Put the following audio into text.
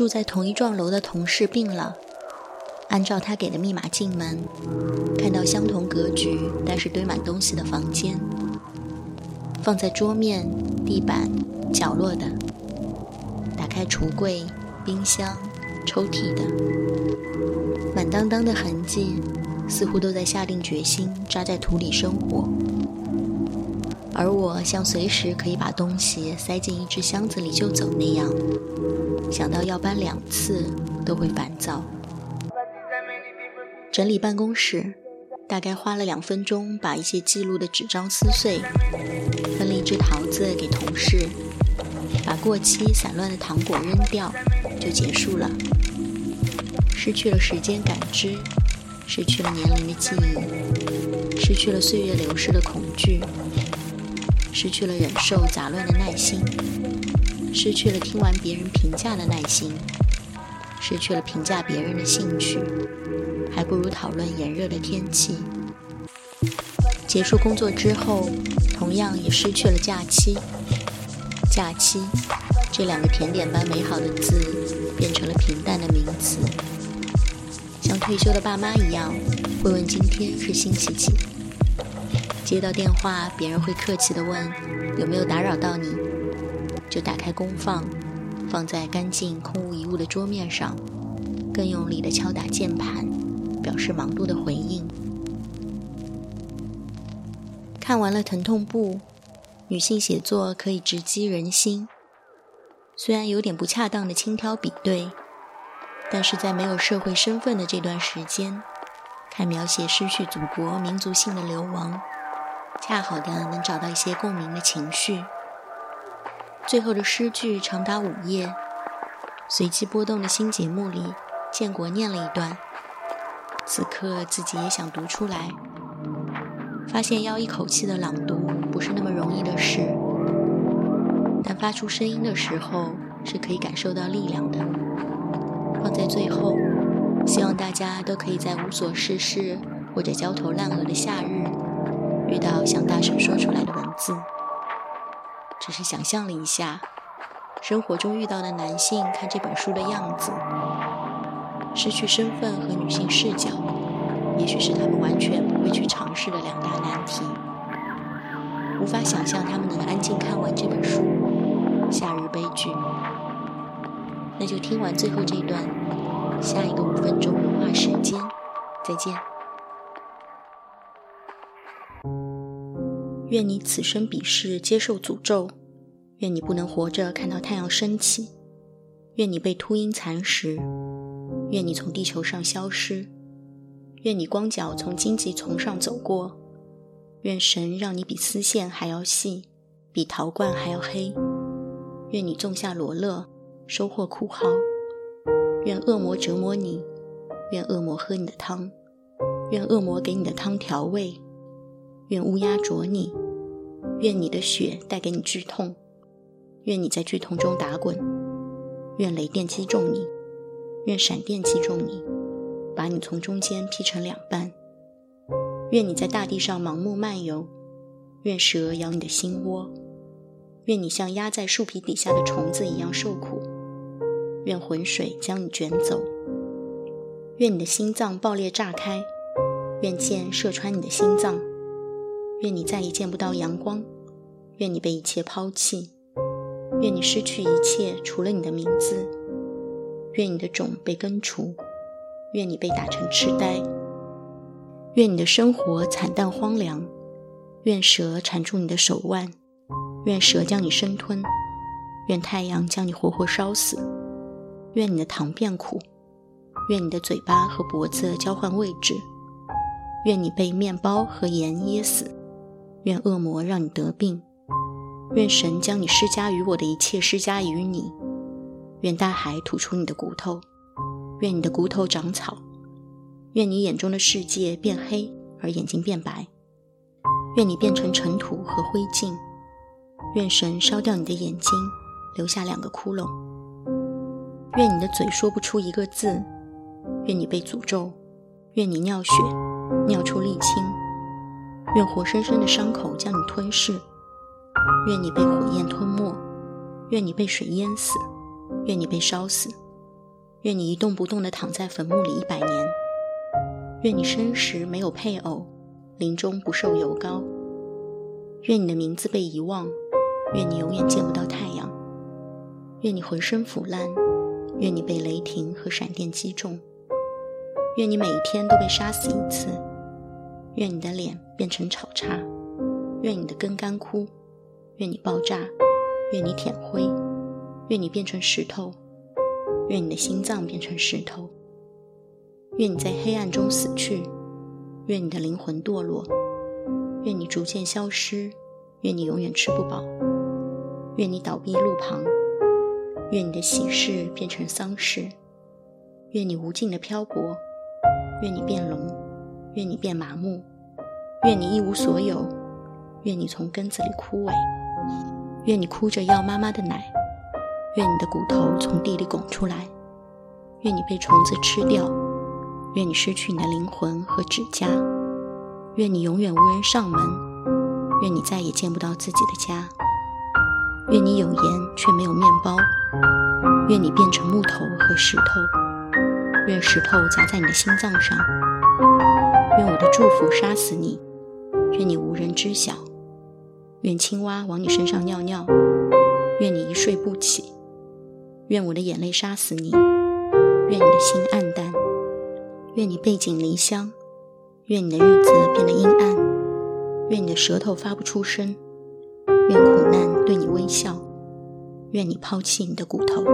住在同一幢楼的同事病了，按照他给的密码进门，看到相同格局但是堆满东西的房间，放在桌面、地板、角落的，打开橱柜、冰箱、抽屉的，满当当的痕迹，似乎都在下定决心扎在土里生活。而我像随时可以把东西塞进一只箱子里就走那样，想到要搬两次都会烦躁。整理办公室，大概花了两分钟，把一些记录的纸张撕碎，分了一只桃子给同事，把过期散乱的糖果扔掉，就结束了。失去了时间感知，失去了年龄的记忆，失去了岁月流逝的恐惧。失去了忍受杂乱的耐心，失去了听完别人评价的耐心，失去了评价别人的兴趣，还不如讨论炎热的天气。结束工作之后，同样也失去了假期。假期这两个甜点般美好的字，变成了平淡的名词。像退休的爸妈一样，会问今天是星期几。接到电话，别人会客气地问有没有打扰到你，就打开功放，放在干净空无一物的桌面上，更用力地敲打键盘，表示忙碌的回应。看完了《疼痛部》，女性写作可以直击人心，虽然有点不恰当的轻挑比对，但是在没有社会身份的这段时间，看描写失去祖国民族性的流亡。恰好的能找到一些共鸣的情绪。最后的诗句长达五页，随机波动的新节目里，建国念了一段。此刻自己也想读出来，发现要一口气的朗读不是那么容易的事，但发出声音的时候是可以感受到力量的。放在最后，希望大家都可以在无所事事或者焦头烂额的夏日。想大声说出来的文字，只是想象了一下生活中遇到的男性看这本书的样子，失去身份和女性视角，也许是他们完全不会去尝试的两大难题。无法想象他们能安静看完这本书《夏日悲剧》，那就听完最后这一段，下一个五分钟文化时间，再见。愿你此生彼世接受诅咒，愿你不能活着看到太阳升起，愿你被秃鹰蚕食，愿你从地球上消失，愿你光脚从荆棘丛上走过，愿神让你比丝线还要细，比陶罐还要黑，愿你种下罗勒，收获枯蒿，愿恶魔折磨你，愿恶魔喝你的汤，愿恶魔给你的汤调味。愿乌鸦啄你，愿你的血带给你剧痛，愿你在剧痛中打滚，愿雷电击中你，愿闪电击中你，把你从中间劈成两半。愿你在大地上盲目漫游，愿蛇咬你的心窝，愿你像压在树皮底下的虫子一样受苦，愿浑水将你卷走，愿你的心脏爆裂炸开，愿箭射穿你的心脏。愿你再也见不到阳光，愿你被一切抛弃，愿你失去一切除了你的名字，愿你的种被根除，愿你被打成痴呆，愿你的生活惨淡荒凉，愿蛇缠住你的手腕，愿蛇将你生吞，愿太阳将你活活烧死，愿你的糖变苦，愿你的嘴巴和脖子交换位置，愿你被面包和盐噎死。愿恶魔让你得病，愿神将你施加于我的一切施加于你，愿大海吐出你的骨头，愿你的骨头长草，愿你眼中的世界变黑而眼睛变白，愿你变成尘土和灰烬，愿神烧掉你的眼睛，留下两个窟窿，愿你的嘴说不出一个字，愿你被诅咒，愿你尿血，尿出沥青。愿活生生的伤口将你吞噬，愿你被火焰吞没，愿你被水淹死，愿你被烧死，愿你一动不动地躺在坟墓里一百年。愿你生时没有配偶，临终不受油膏。愿你的名字被遗忘，愿你永远见不到太阳。愿你浑身腐烂，愿你被雷霆和闪电击中。愿你每一天都被杀死一次。愿你的脸变成炒叉。愿你的根干枯。愿你爆炸。愿你舔灰。愿你变成石头。愿你的心脏变成石头。愿你在黑暗中死去。愿你的灵魂堕落。愿你逐渐消失。愿你永远吃不饱。愿你倒闭路旁。愿你的喜事变成丧事。愿你无尽的漂泊。愿你变聋。愿你变麻木。愿你一无所有。愿你从根子里枯萎。愿你哭着要妈妈的奶。愿你的骨头从地里拱出来，愿你被虫子吃掉，愿你失去你的灵魂和指甲，愿你永远无人上门，愿你再也见不到自己的家，愿你有盐却没有面包，愿你变成木头和石头，愿石头砸在你的心脏上，愿我的祝福杀死你，愿你无人知晓，愿青蛙往你身上尿尿，愿你一睡不起。愿我的眼泪杀死你，愿你的心暗淡，愿你背井离乡，愿你的日子变得阴暗，愿你的舌头发不出声，愿苦难对你微笑，愿你抛弃你的骨头。